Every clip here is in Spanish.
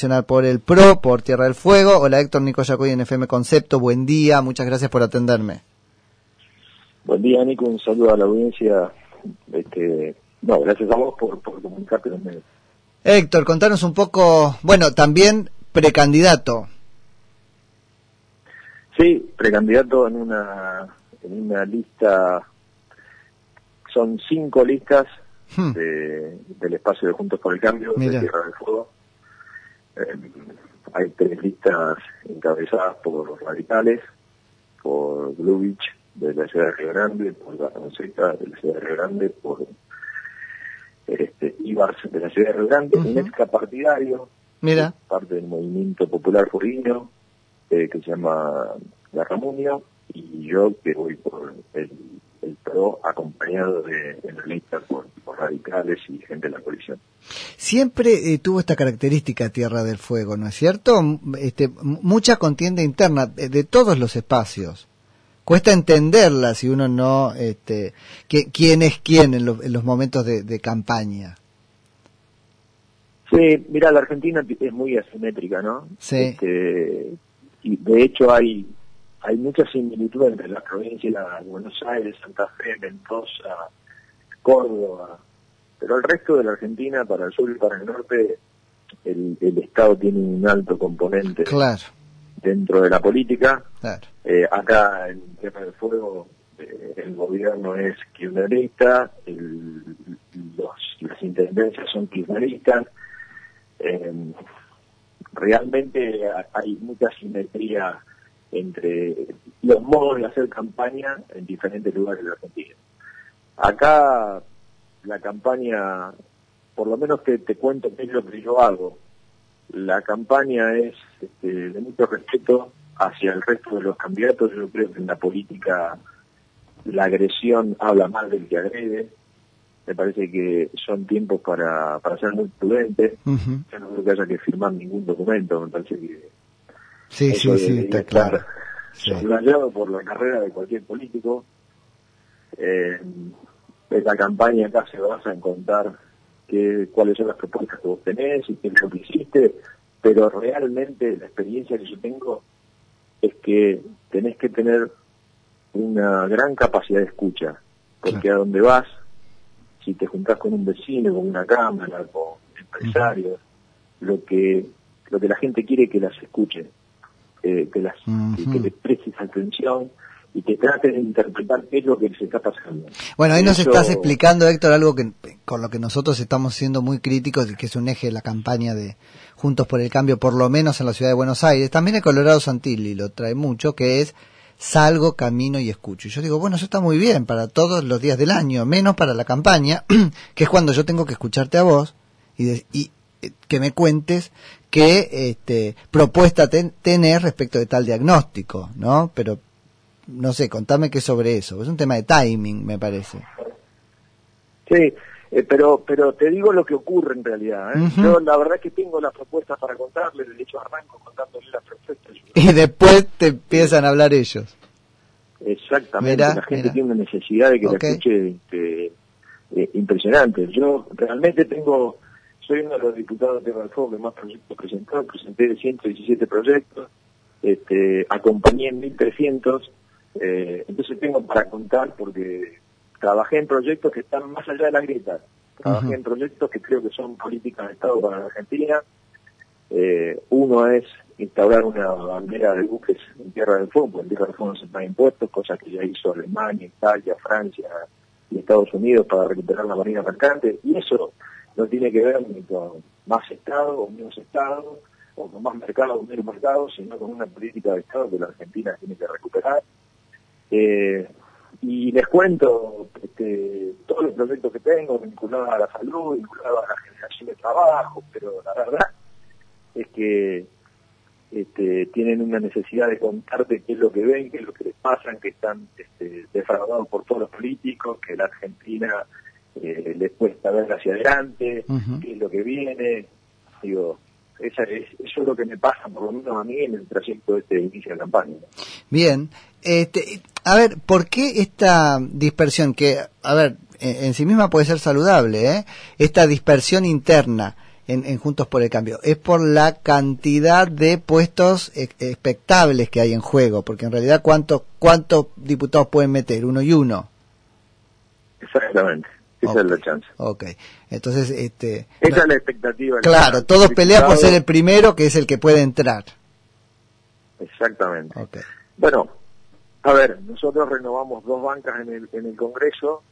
Nacional por el PRO, por Tierra del Fuego. Hola Héctor Nico Yacoy en FM Concepto, buen día, muchas gracias por atenderme. Buen día Nico, un saludo a la audiencia. Este, no, gracias a vos por, por comunicarte con medios. Héctor, contanos un poco, bueno, también precandidato. Sí, precandidato en una, en una lista, son cinco listas hmm. de, del espacio de Juntos por el Cambio de Tierra del Fuego. Hay tres listas encabezadas por radicales, por Beach de la ciudad de Río Grande, por la de la ciudad de Río Grande, por este, Ibars de la ciudad de Río Grande, un ex partidario, Mira. parte del movimiento popular furino, eh, que se llama La Ramunio, y yo que voy por el, PRO acompañado de lista por, radicales y gente de la coalición. Siempre eh, tuvo esta característica Tierra del Fuego, ¿no es cierto? Este, mucha contienda interna de todos los espacios cuesta entenderla si uno no, este, quién es quién en, los momentos de, campaña. Sí, mira, la Argentina es muy asimétrica, ¿no? Sí. Este, y de hecho hay hay mucha similitud entre las provincias de Buenos Aires, Santa Fe, Mendoza, Córdoba, pero el resto de la Argentina, para el sur y para el norte, el, el Estado tiene un alto componente claro dentro de la política. Eh, acá en Tierra del Fuego eh, el gobierno es kirchnerista, los, las intendencias son kirchneristas. Eh, realmente hay mucha simetría entre los modos de hacer campaña en diferentes lugares de la Argentina. Acá la campaña, por lo menos te, te cuento qué es lo que yo hago la campaña es este, de mucho respeto hacia el resto de los candidatos. Yo creo que en la política la agresión habla más del que agrede. Me parece que son tiempos para, para ser muy prudentes. Yo no creo que haya que firmar ningún documento. Me parece que sí, sí, sí, está claro. por la carrera de cualquier político. Eh, esta campaña acá se basa en contar cuáles son las propuestas que vos tenés y qué es lo que hiciste, pero realmente la experiencia que yo tengo es que tenés que tener una gran capacidad de escucha, porque a donde vas, si te juntás con un vecino, con una cámara, con empresarios, lo que lo que la gente quiere que las escuche, eh, que las que le prestes atención y que trate de interpretar qué es lo que se está pasando. Bueno, ahí nos estás explicando, Héctor, algo que con lo que nosotros estamos siendo muy críticos, que es un eje de la campaña de Juntos por el Cambio, por lo menos en la ciudad de Buenos Aires. También el Colorado Santilli lo trae mucho, que es salgo, camino y escucho. Y yo digo, bueno, eso está muy bien para todos los días del año, menos para la campaña, que es cuando yo tengo que escucharte a vos y, y eh, que me cuentes qué este, propuesta tenés respecto de tal diagnóstico, ¿no? Pero no sé, contame qué sobre eso. Es un tema de timing, me parece. Sí, eh, pero pero te digo lo que ocurre en realidad. ¿eh? Yo la verdad que tengo las propuestas para contarle, de hecho arranco contándole las propuestas. Y después te empiezan a hablar ellos. Exactamente, la gente tiene una necesidad de que la escuche este, eh, impresionante. Yo realmente tengo, soy uno de los diputados de Fuego que más proyectos presentó, presenté 117 proyectos, este, acompañé en 1300 eh, entonces tengo para contar porque trabajé en proyectos que están más allá de la grieta. Trabajé en proyectos que creo que son políticas de Estado para la Argentina. Eh, uno es instaurar una bandera de buques en Tierra del Fuego, porque en Tierra del Fuego no se están impuestos, cosa que ya hizo Alemania, Italia, Francia y Estados Unidos para recuperar la marina mercante. Y eso no tiene que ver ni con más Estado o menos Estado, o con más mercado o menos mercado, sino con una política de Estado que la Argentina tiene que recuperar eh, y les cuento este, todos los proyectos que tengo vinculados a la salud, vinculados a la generación de trabajo, pero la verdad es que este, tienen una necesidad de contarte qué es lo que ven, qué es lo que les pasa, que están este, defraudados por todos los políticos, que la Argentina eh, les cuesta ver hacia adelante, qué es lo que viene. Digo, esa es, eso es lo que me pasa, por lo menos a mí, en el trayecto de este inicio de campaña. Bien. Este, a ver, ¿por qué esta dispersión que, a ver, en, sí misma puede ser saludable, ¿eh? Esta dispersión interna en, Juntos por el Cambio, es por la cantidad de puestos expectables que hay en juego, porque en realidad cuántos cuántos diputados pueden meter, uno y uno. Exactamente. Esa es la chance. Ok. Entonces, este. Esa es la expectativa. Claro, todos pelean por ser el primero, que es el que puede entrar. Exactamente. Okay. Bueno, a ver, nosotros renovamos dos bancas en el, en el Congreso.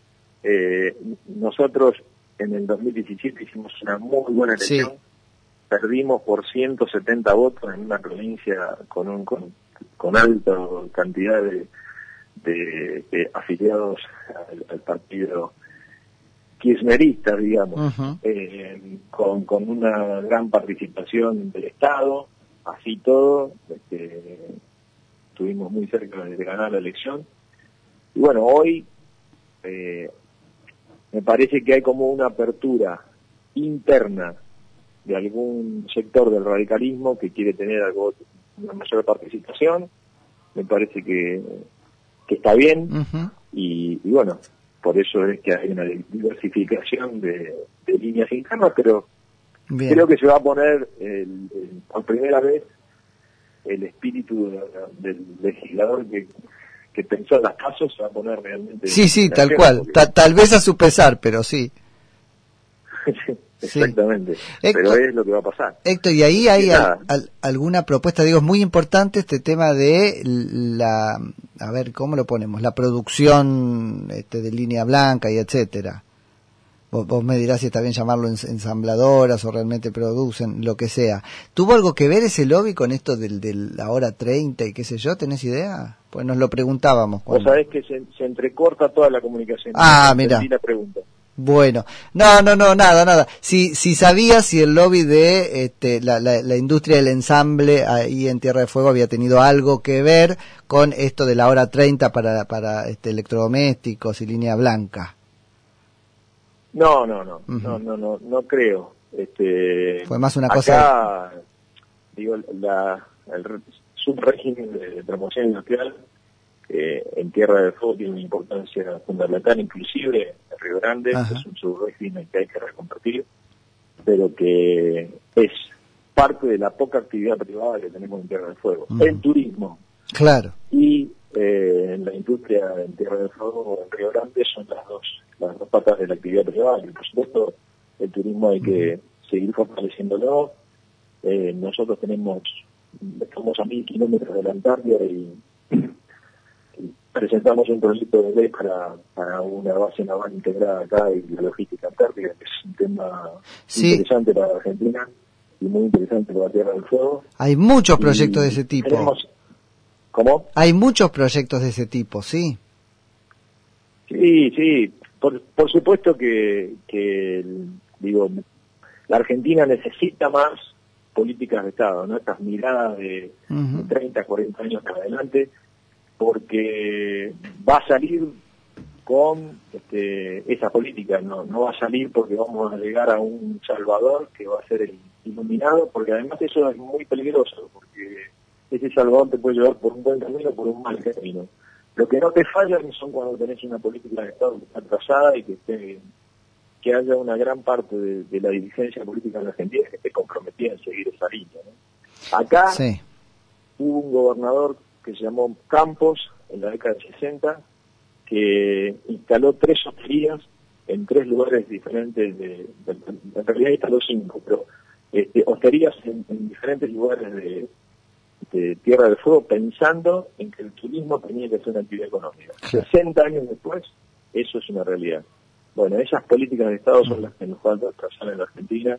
Eh, nosotros en el 2017 hicimos una muy buena elección. Perdimos por 170 votos en una provincia con un con, con alta cantidad de, de, afiliados al, partido kirchnerista, digamos, eh, con, con una gran participación del Estado, así todo, este, estuvimos muy cerca de ganar la elección. Y bueno, hoy eh, me parece que hay como una apertura interna de algún sector del radicalismo que quiere tener algo, una mayor participación. Me parece que, que está bien y, bueno, por eso es que hay una diversificación de, líneas internas, pero creo que se va a poner por primera vez el espíritu del legislador que, que pensó en las casos se va a poner realmente... Sí, sí, tal cual, tal vez a su pesar, pero sí. Exactamente, pero es lo que va a pasar. Héctor, ¿y ahí hay alguna propuesta? Digo, es muy importante este tema de la, a ver, ¿cómo lo ponemos? La producción este, de línea blanca y etcétera. Vos, me dirás si está bien llamarlo ensambladoras o realmente producen, lo que sea. ¿Tuvo algo que ver ese lobby con esto del, de la hora 30 y qué sé yo? ¿Tenés idea? Pues nos lo preguntábamos. Vos sabés que se, entrecorta toda la comunicación. Ah, mira. pregunta. Bueno, no, no, no, nada, nada. Si, si sabías si el lobby de este, la, la, la, industria del ensamble ahí en Tierra de Fuego había tenido algo que ver con esto de la hora 30 para, para este, electrodomésticos y línea blanca. No, no, no, no, no, no, no creo. Este, Fue más una cosa. Digo, la, el subrégimen de promoción industrial eh, en Tierra del Fuego tiene una importancia fundamental, inclusive en Río Grande, es un subrégimen que hay que reconvertir, pero que es parte de la poca actividad privada que tenemos en Tierra del Fuego. El turismo. Claro. Y eh, en la industria en Tierra del Fuego, en Río Grande, son las dos, las dos patas de la actividad privada. Y por supuesto, el turismo hay que seguir fortaleciéndolo. Eh, nosotros tenemos, estamos a mil kilómetros de la Antártida y presentamos un proyecto de ley para, para una base naval integrada acá y la logística antártica, que es un tema interesante para Argentina y muy interesante para Tierra del Fuego. Hay muchos proyectos de ese tipo. ¿Cómo? Hay muchos proyectos de ese tipo, sí. Sí, sí. Por, por supuesto que, que, digo, la Argentina necesita más políticas de Estado, ¿no? Estas miradas de, de 30, 40 años para adelante porque va a salir con este, esa política, no, no va a salir porque vamos a llegar a un salvador que va a ser el iluminado, porque además eso es muy peligroso, porque ese salvador te puede llevar por un buen camino o por un mal camino. Lo que no te falla son cuando tenés una política de Estado que está trazada y que esté, que haya una gran parte de, la dirigencia política en la Argentina que esté comprometida en seguir esa línea. Acá hubo un gobernador que se llamó Campos en la década de 60, que instaló tres hosterías en tres lugares diferentes, de, en realidad instaló cinco, pero este, hosterías en, diferentes lugares de, Tierra del Fuego pensando en que el turismo tenía que ser una actividad económica. 60 años después, eso es una realidad. Bueno, esas políticas de Estado son las que nos falta trazar en la Argentina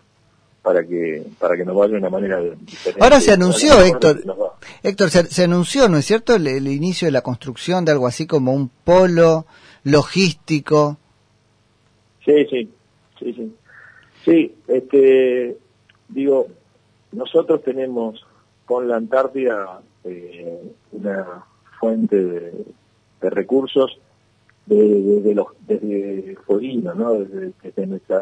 para que para que nos vaya de una manera diferente. Ahora se anunció, Héctor, Héctor, se, anunció, ¿no es cierto?, el, inicio de la construcción de algo así como un polo logístico. Sí, sí, sí, sí. Sí, este, digo, nosotros tenemos con la Antártida eh, una fuente de, recursos desde de, desde ¿no? Desde, nuestra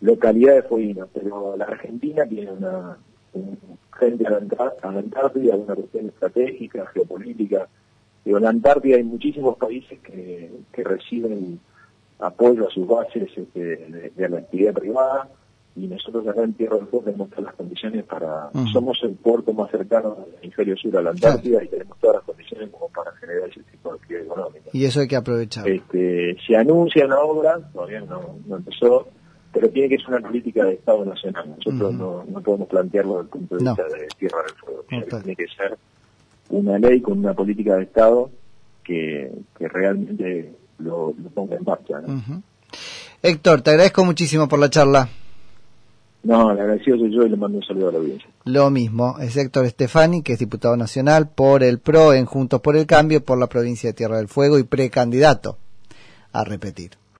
localidad de Fueguina, pero la Argentina tiene una, frente a la, Antártida una cuestión estratégica, geopolítica. Digo, en la Antártida hay muchísimos países que, que reciben apoyo a sus bases este, de, la actividad privada. y nosotros acá en Tierra del Fuego tenemos todas las condiciones para... Somos el puerto más cercano del hemisferio sur a la Antártida y tenemos todas las condiciones como para generar ese tipo de actividad económica. Y eso hay que aprovechar. Este, se anuncia una obra, todavía no, no empezó, pero tiene que ser una política de Estado nacional. Nosotros no, no podemos plantearlo desde el punto de vista de Tierra del Fuego. Tiene que ser una ley con una política de Estado que, que realmente lo, ponga en marcha. Héctor, te agradezco muchísimo por la charla. No, le agradecido soy yo y le mando un saludo a la audiencia. Lo mismo, es Héctor Stefani, que es diputado nacional por el PRO en Juntos por el Cambio por la provincia de Tierra del Fuego y precandidato a repetir.